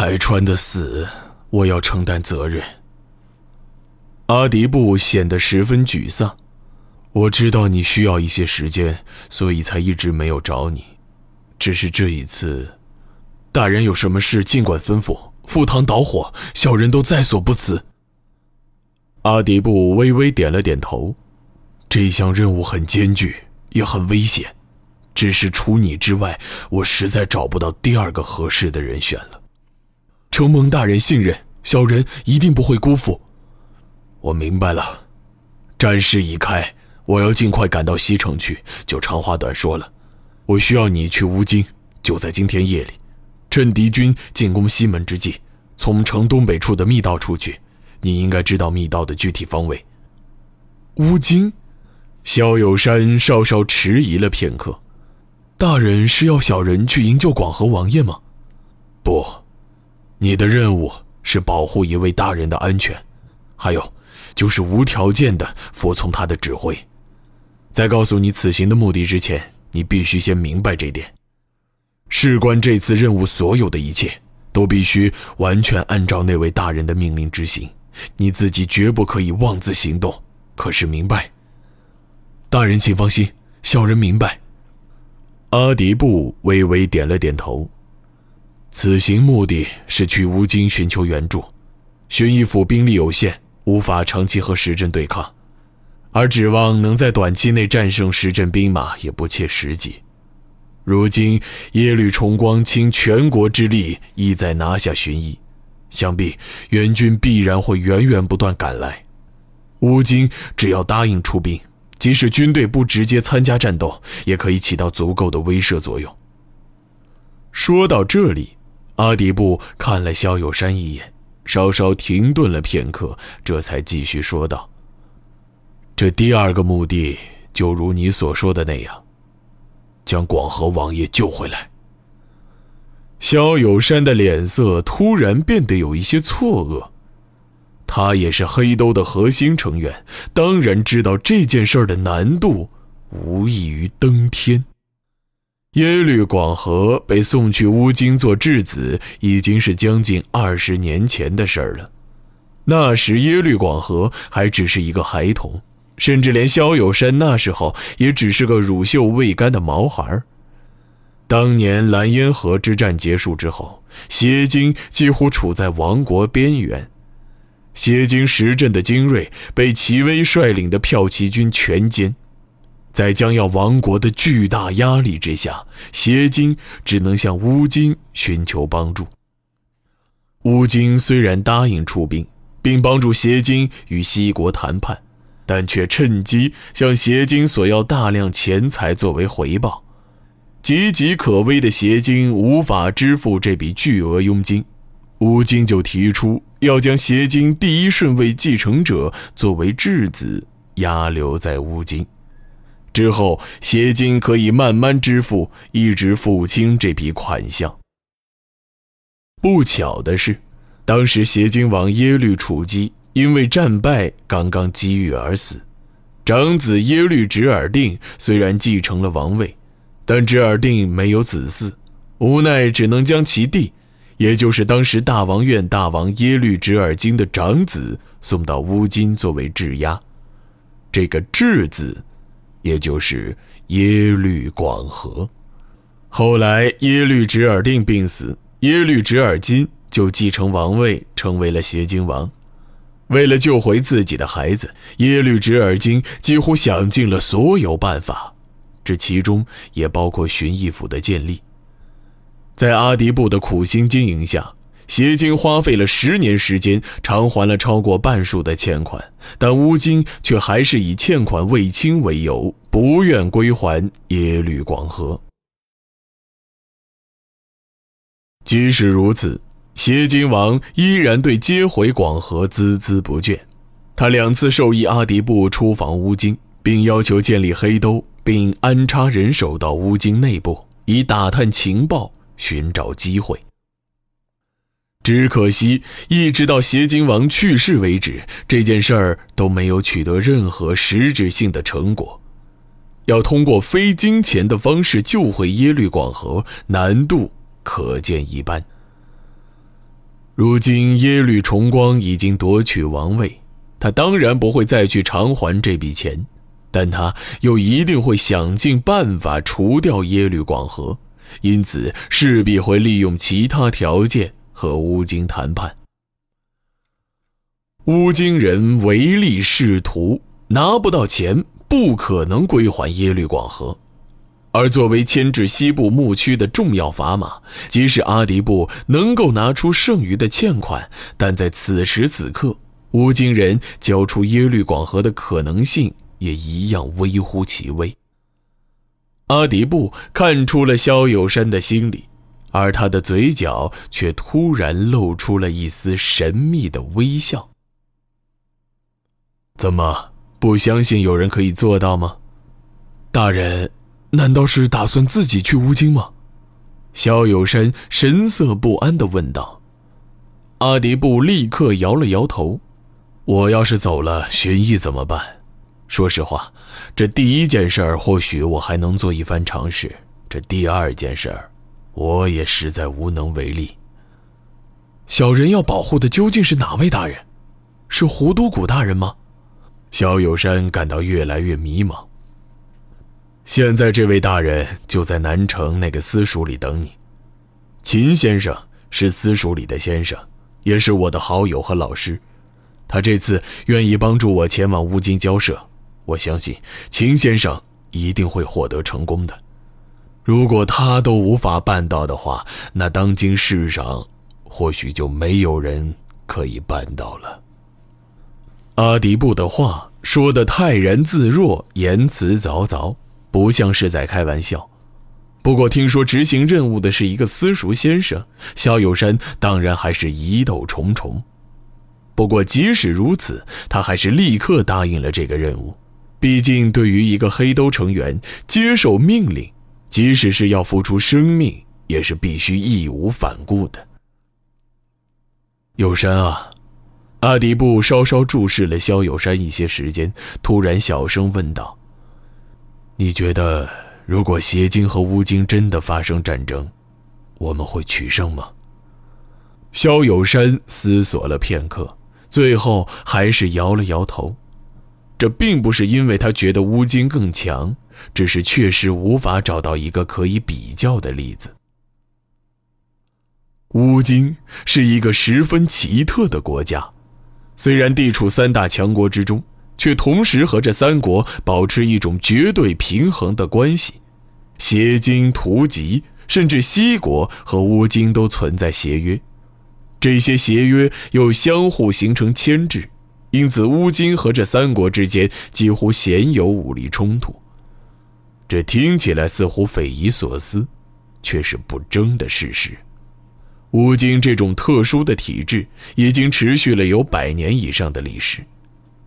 海川的死，我要承担责任。阿迪布显得十分沮丧。我知道你需要一些时间，所以才一直没有找你。只是这一次，大人有什么事尽管吩咐，赴汤蹈火，小人都在所不辞。阿迪布微微点了点头。这项任务很艰巨，也很危险。只是除你之外，我实在找不到第二个合适的人选了。承蒙大人信任，小人一定不会辜负。我明白了，战事已开，我要尽快赶到西城去。就长话短说了，我需要你去乌京，就在今天夜里，趁敌军进攻西门之际，从城东北处的密道出去。你应该知道密道的具体方位。乌京。萧有山稍稍迟疑了片刻，大人是要小人去营救广和王爷吗？不，你的任务是保护一位大人的安全，还有，就是无条件的服从他的指挥。在告诉你此行的目的之前，你必须先明白这点。事关这次任务所有的一切，都必须完全按照那位大人的命令执行，你自己绝不可以妄自行动。可是明白？大人，请放心，小人明白。阿迪布微微点了点头。此行目的是去乌京寻求援助。巡义府兵力有限，无法长期和石镇对抗，而指望能在短期内战胜石镇兵马也不切实际。如今耶律重光倾全国之力，意在拿下巡义，想必援军必然会源源不断赶来。乌京只要答应出兵。即使军队不直接参加战斗，也可以起到足够的威慑作用。说到这里，阿迪布看了萧有山一眼，稍稍停顿了片刻，这才继续说道：“这第二个目的，就如你所说的那样，将广和王爷救回来。”萧有山的脸色突然变得有一些错愕。他也是黑兜的核心成员，当然知道这件事的难度无异于登天。耶律广和被送去乌京做质子，已经是将近二十年前的事儿了。那时耶律广和还只是一个孩童，甚至连萧有山那时候也只是个乳臭未干的毛孩。当年蓝烟河之战结束之后，邪经几乎处在亡国边缘。邪京石镇的精锐被齐威率领的骠骑军全歼，在将要亡国的巨大压力之下，邪京只能向乌金寻求帮助。乌金虽然答应出兵，并帮助邪金与西国谈判，但却趁机向邪金索要大量钱财作为回报。岌岌可危的邪金无法支付这笔巨额佣金，乌金就提出。要将邪金第一顺位继承者作为质子押留在乌金，之后邪金可以慢慢支付，一直付清这笔款项。不巧的是，当时邪金王耶律楚基因为战败刚刚击郁而死，长子耶律直耳定虽然继承了王位，但直耳定没有子嗣，无奈只能将其弟。也就是当时大王院大王耶律直耳经的长子送到乌金作为质押，这个质子，也就是耶律广和。后来耶律直耳定病死，耶律直耳金就继承王位，成为了协京王。为了救回自己的孩子，耶律直耳金几乎想尽了所有办法，这其中也包括寻义府的建立。在阿迪布的苦心经营下，邪经花费了十年时间偿还了超过半数的欠款，但乌金却还是以欠款未清为由，不愿归还耶律广和。即使如此，邪金王依然对接回广和孜孜不倦。他两次授意阿迪布出访乌金，并要求建立黑兜，并安插人手到乌金内部，以打探情报。寻找机会，只可惜一直到邪金王去世为止，这件事儿都没有取得任何实质性的成果。要通过非金钱的方式救回耶律广和，难度可见一斑。如今耶律重光已经夺取王位，他当然不会再去偿还这笔钱，但他又一定会想尽办法除掉耶律广和，因此势必会利用其他条件和乌京谈判。乌京人唯利是图，拿不到钱，不可能归还耶律广和。而作为牵制西部牧区的重要砝码，即使阿迪布能够拿出剩余的欠款，但在此时此刻，乌京人交出耶律广和的可能性也一样微乎其微。阿迪布看出了萧友山的心理，而他的嘴角却突然露出了一丝神秘的微笑。怎么不相信有人可以做到吗，大人？难道是打算自己去乌京吗？萧有山神色不安地问道。阿迪布立刻摇了摇头：“我要是走了，寻义怎么办？说实话，这第一件事儿或许我还能做一番尝试，这第二件事儿，我也实在无能为力。小人要保护的究竟是哪位大人？是胡都古大人吗？”萧有山感到越来越迷茫。现在这位大人就在南城那个私塾里等你。秦先生是私塾里的先生，也是我的好友和老师。他这次愿意帮助我前往乌金交涉，我相信秦先生一定会获得成功的。如果他都无法办到的话，那当今世上或许就没有人可以办到了。阿迪布的话说得泰然自若，言辞凿凿。不像是在开玩笑，不过听说执行任务的是一个私塾先生，萧有山当然还是疑窦重重。不过即使如此，他还是立刻答应了这个任务。毕竟对于一个黑兜成员，接受命令，即使是要付出生命，也是必须义无反顾的。有山啊，阿迪布稍稍注视了萧有山一些时间，突然小声问道。你觉得，如果邪经和乌京真的发生战争，我们会取胜吗？萧有山思索了片刻，最后还是摇了摇头。这并不是因为他觉得乌京更强，只是确实无法找到一个可以比较的例子。乌京是一个十分奇特的国家，虽然地处三大强国之中。却同时和这三国保持一种绝对平衡的关系，邪经、图吉，甚至西国和乌京都存在协约，这些协约又相互形成牵制，因此乌金和这三国之间几乎鲜有武力冲突。这听起来似乎匪夷所思，却是不争的事实。乌金这种特殊的体制已经持续了有百年以上的历史。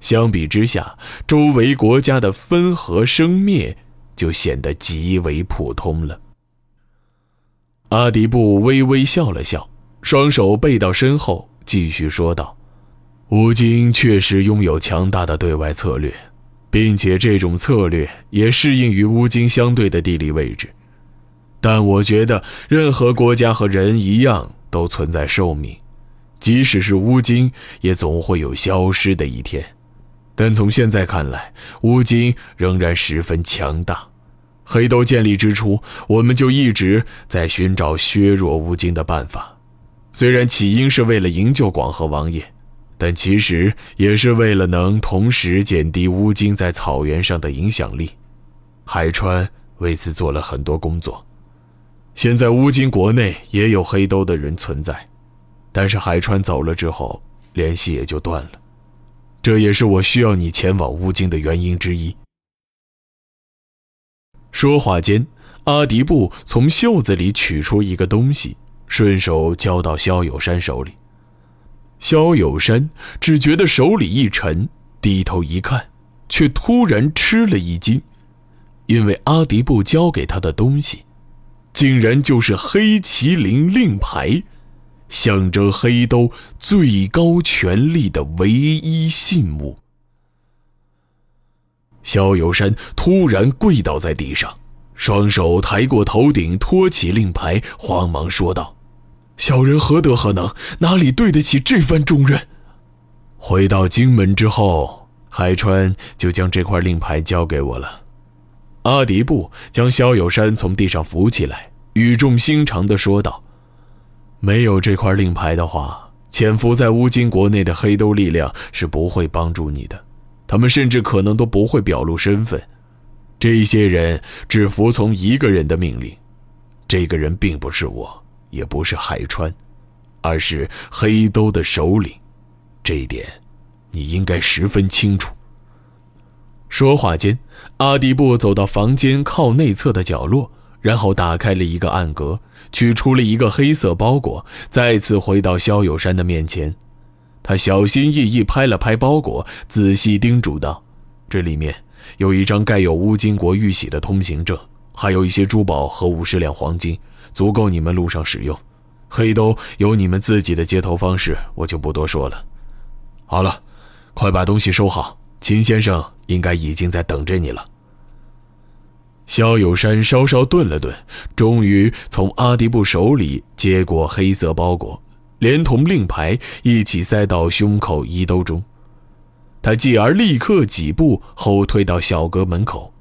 相比之下，周围国家的分合生灭就显得极为普通了。阿迪布微微笑了笑，双手背到身后，继续说道：“乌京确实拥有强大的对外策略，并且这种策略也适应于乌京相对的地理位置。但我觉得，任何国家和人一样都存在寿命，即使是乌金，也总会有消失的一天。”但从现在看来，乌金仍然十分强大。黑斗建立之初，我们就一直在寻找削弱乌金的办法。虽然起因是为了营救广和王爷，但其实也是为了能同时减低乌金在草原上的影响力。海川为此做了很多工作。现在乌金国内也有黑兜的人存在，但是海川走了之后，联系也就断了。这也是我需要你前往乌金的原因之一。说话间，阿迪布从袖子里取出一个东西，顺手交到萧有山手里。萧有山只觉得手里一沉，低头一看，却突然吃了一惊，因为阿迪布交给他的东西，竟然就是黑麒麟令牌。象征黑兜最高权力的唯一信物。萧有山突然跪倒在地上，双手抬过头顶，托起令牌，慌忙说道：“小人何德何能，哪里对得起这番重任？回到京门之后，海川就将这块令牌交给我了。阿迪布将萧有山从地上扶起来，语重心长地说道：“没有这块令牌的话，潜伏在乌金国内的黑兜力量是不会帮助你的，他们甚至可能都不会表露身份。这些人只服从一个人的命令，这个人并不是我，也不是海川，而是黑兜的首领。这一点，你应该十分清楚。”说话间，阿迪布走到房间靠内侧的角落，然后打开了一个暗格，取出了一个黑色包裹，再次回到萧有山的面前。他小心翼翼拍了拍包裹，仔细叮嘱道：“这里面有一张盖有乌金国玉玺的通行证，还有一些珠宝和五十两黄金，足够你们路上使用。黑兜有你们自己的接头方式，我就不多说了。好了，快把东西收好。”秦先生应该已经在等着你了。萧有山稍稍顿了顿，终于从阿迪布手里接过黑色包裹，连同令牌一起塞到胸口衣兜中。他继而立刻几步后退到小阁门口，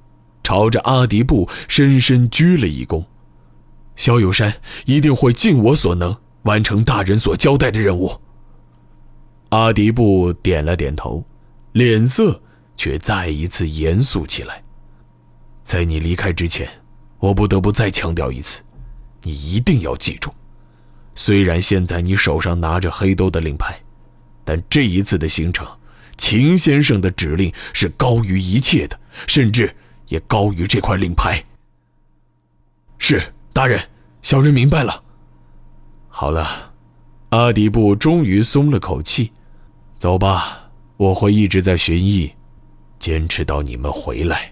朝着阿迪布深深鞠了一躬。萧有山一定会尽我所能完成大人所交代的任务。阿迪布点了点头。脸色却再一次严肃起来。在你离开之前，我不得不再强调一次，你一定要记住，虽然现在你手上拿着黑兜的令牌，但这一次的行程，秦先生的指令是高于一切的，甚至也高于这块令牌。是大人，小人明白了。好了，阿迪布终于松了口气，走吧。我会一直在寻意，坚持到你们回来。